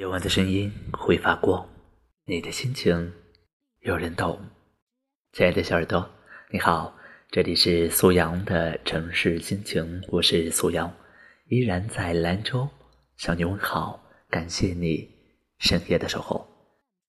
夜晚的声音会发光，你的心情有人懂。亲爱的小耳朵，你好，这里是苏阳的城市心情，我是苏阳，依然在兰州向你问好，感谢你深夜的守候。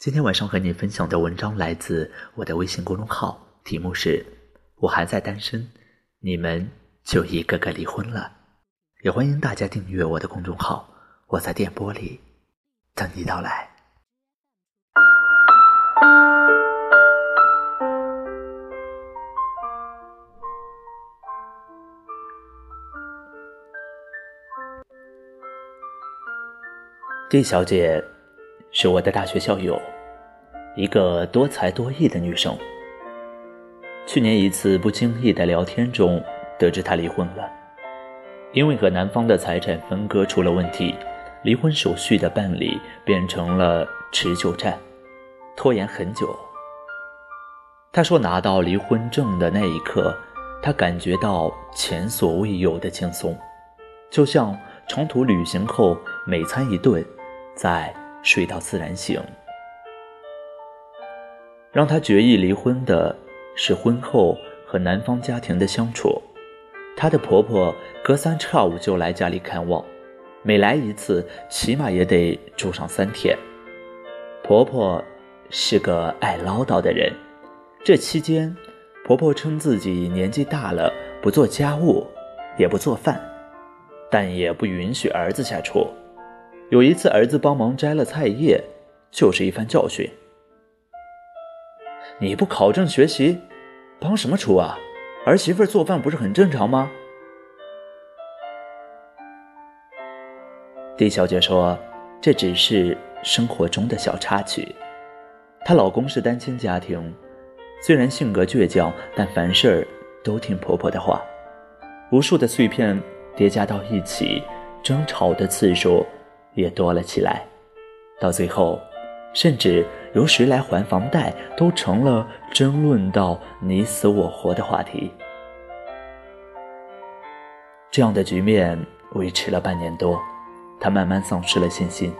今天晚上和你分享的文章来自我的微信公众号，题目是“我还在单身，你们就一个个离婚了”。也欢迎大家订阅我的公众号，我在电波里。等你到来。D 小姐是我的大学校友，一个多才多艺的女生。去年一次不经意的聊天中，得知她离婚了，因为和男方的财产分割出了问题。离婚手续的办理变成了持久战，拖延很久。他说，拿到离婚证的那一刻，他感觉到前所未有的轻松，就像长途旅行后每餐一顿，再睡到自然醒。让他决意离婚的是婚后和男方家庭的相处。她的婆婆隔三差五就来家里看望。每来一次，起码也得住上三天。婆婆是个爱唠叨的人，这期间，婆婆称自己年纪大了，不做家务，也不做饭，但也不允许儿子下厨。有一次，儿子帮忙摘了菜叶，就是一番教训：“你不考证学习，帮什么厨啊？儿媳妇做饭不是很正常吗？”李小姐说：“这只是生活中的小插曲。她老公是单亲家庭，虽然性格倔强，但凡事都听婆婆的话。无数的碎片叠加到一起，争吵的次数也多了起来。到最后，甚至由谁来还房贷都成了争论到你死我活的话题。这样的局面维持了半年多。”他慢慢丧失了信心，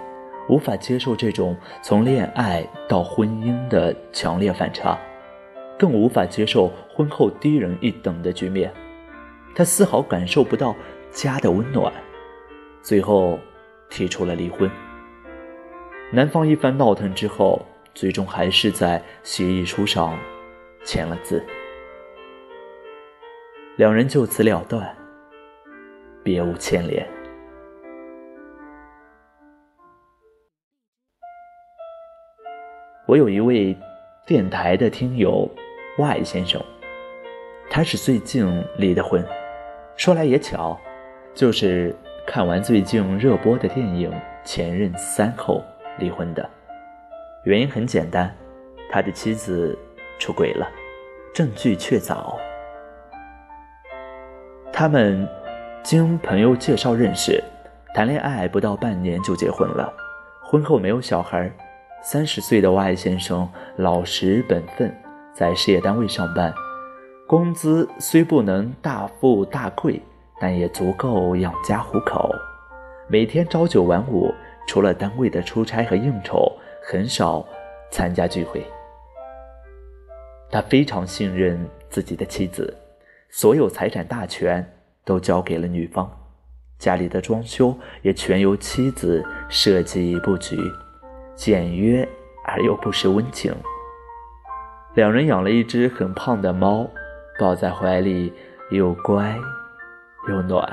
无法接受这种从恋爱到婚姻的强烈反差，更无法接受婚后低人一等的局面。他丝毫感受不到家的温暖，最后提出了离婚。男方一番闹腾之后，最终还是在协议书上签了字，两人就此了断，别无牵连。我有一位电台的听友 Y 先生，他是最近离的婚。说来也巧，就是看完最近热播的电影《前任三》后离婚的。原因很简单，他的妻子出轨了，证据确凿。他们经朋友介绍认识，谈恋爱不到半年就结婚了，婚后没有小孩。三十岁的 Y 先生老实本分，在事业单位上班，工资虽不能大富大贵，但也足够养家糊口。每天朝九晚五，除了单位的出差和应酬，很少参加聚会。他非常信任自己的妻子，所有财产大权都交给了女方，家里的装修也全由妻子设计布局。简约而又不失温情。两人养了一只很胖的猫，抱在怀里又乖又暖。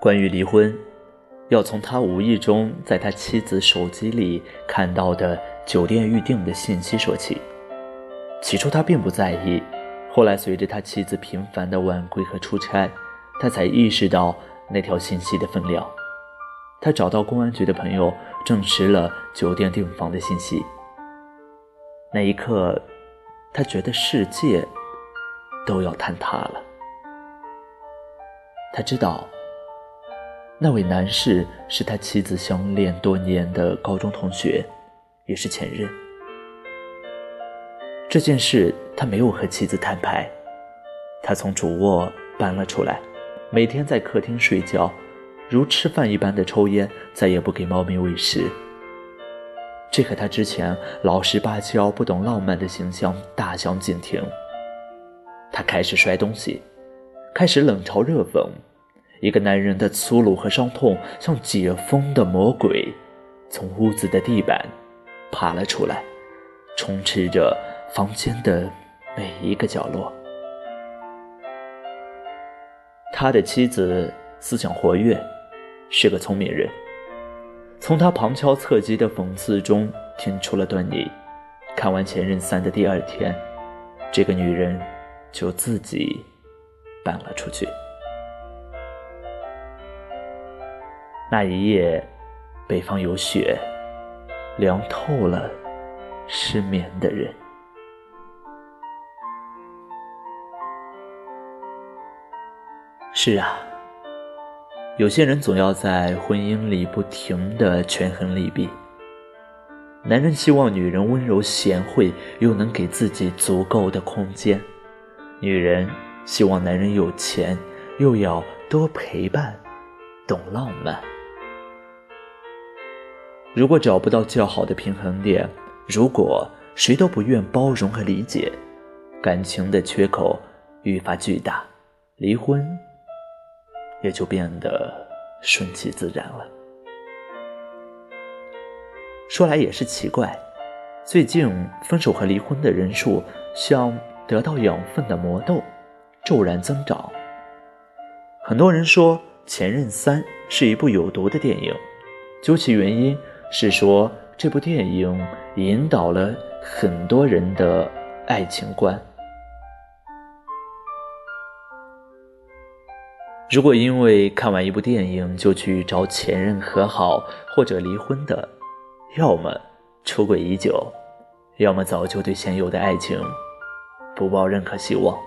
关于离婚，要从他无意中在他妻子手机里看到的酒店预订的信息说起。起初他并不在意，后来随着他妻子频繁的晚归和出差，他才意识到那条信息的分量。他找到公安局的朋友，证实了酒店订房的信息。那一刻，他觉得世界都要坍塌了。他知道，那位男士是他妻子相恋多年的高中同学，也是前任。这件事他没有和妻子摊牌，他从主卧搬了出来，每天在客厅睡觉。如吃饭一般的抽烟，再也不给猫咪喂食。这和他之前老实巴交、不懂浪漫的形象大相径庭。他开始摔东西，开始冷嘲热讽。一个男人的粗鲁和伤痛，像解封的魔鬼，从屋子的地板爬了出来，充斥着房间的每一个角落。他的妻子思想活跃，是个聪明人。从他旁敲侧击的讽刺中听出了端倪。看完《前任三》的第二天，这个女人就自己搬了出去。那一夜，北方有雪，凉透了失眠的人。是啊，有些人总要在婚姻里不停的权衡利弊。男人希望女人温柔贤惠，又能给自己足够的空间；女人希望男人有钱，又要多陪伴，懂浪漫。如果找不到较好的平衡点，如果谁都不愿包容和理解，感情的缺口愈发巨大，离婚。也就变得顺其自然了。说来也是奇怪，最近分手和离婚的人数像得到养分的魔豆，骤然增长。很多人说《前任三》是一部有毒的电影，究其原因是说这部电影引导了很多人的爱情观。如果因为看完一部电影就去找前任和好或者离婚的，要么出轨已久，要么早就对现有的爱情不抱任何希望。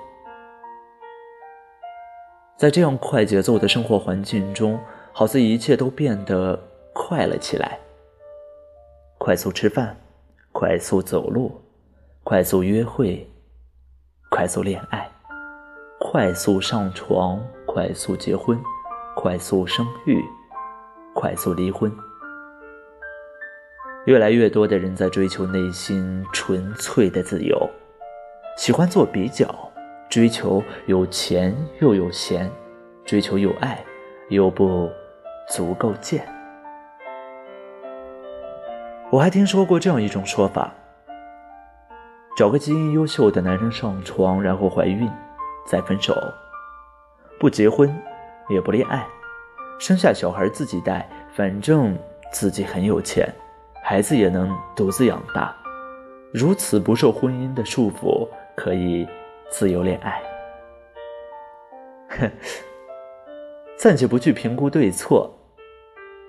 在这样快节奏的生活环境中，好似一切都变得快了起来：快速吃饭，快速走路，快速约会，快速恋爱，快速上床。快速结婚，快速生育，快速离婚。越来越多的人在追求内心纯粹的自由，喜欢做比较，追求有钱又有闲，追求有爱又不足够贱。我还听说过这样一种说法：找个基因优秀的男人上床，然后怀孕，再分手。不结婚，也不恋爱，生下小孩自己带，反正自己很有钱，孩子也能独自养大，如此不受婚姻的束缚，可以自由恋爱。哼，暂且不去评估对错，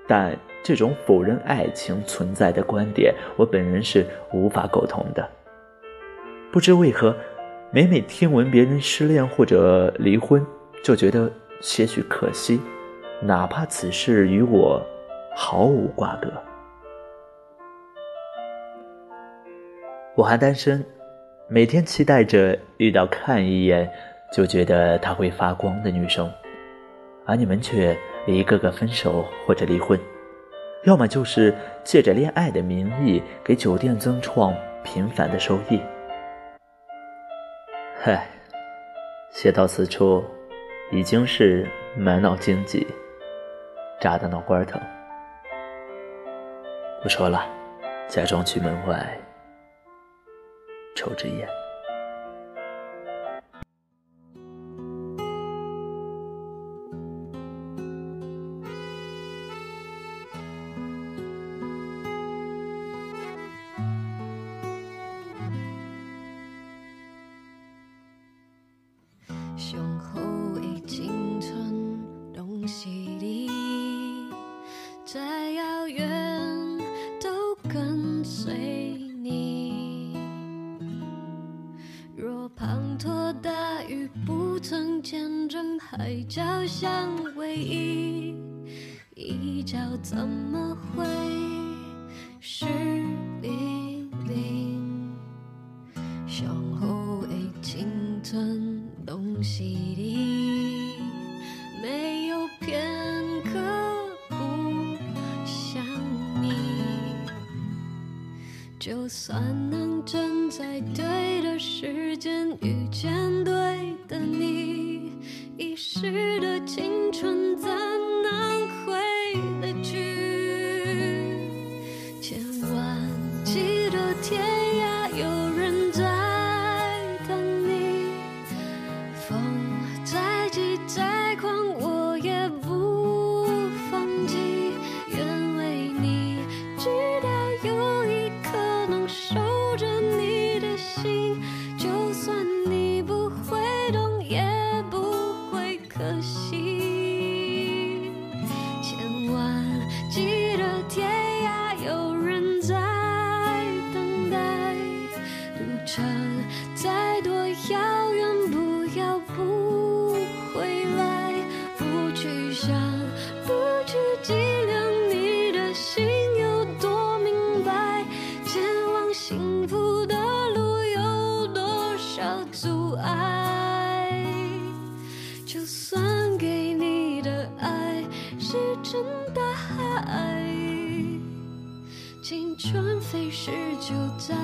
但这种否认爱情存在的观点，我本人是无法苟同的。不知为何，每每听闻别人失恋或者离婚。就觉得些许可惜，哪怕此事与我毫无瓜葛。我还单身，每天期待着遇到看一眼就觉得他会发光的女生，而你们却一个个分手或者离婚，要么就是借着恋爱的名义给酒店增创频繁的收益。嗨，写到此处。已经是满脑荆棘，扎的脑瓜疼。不说了，假装去门外抽支烟。海角相偎依，一角怎么会许的情就在。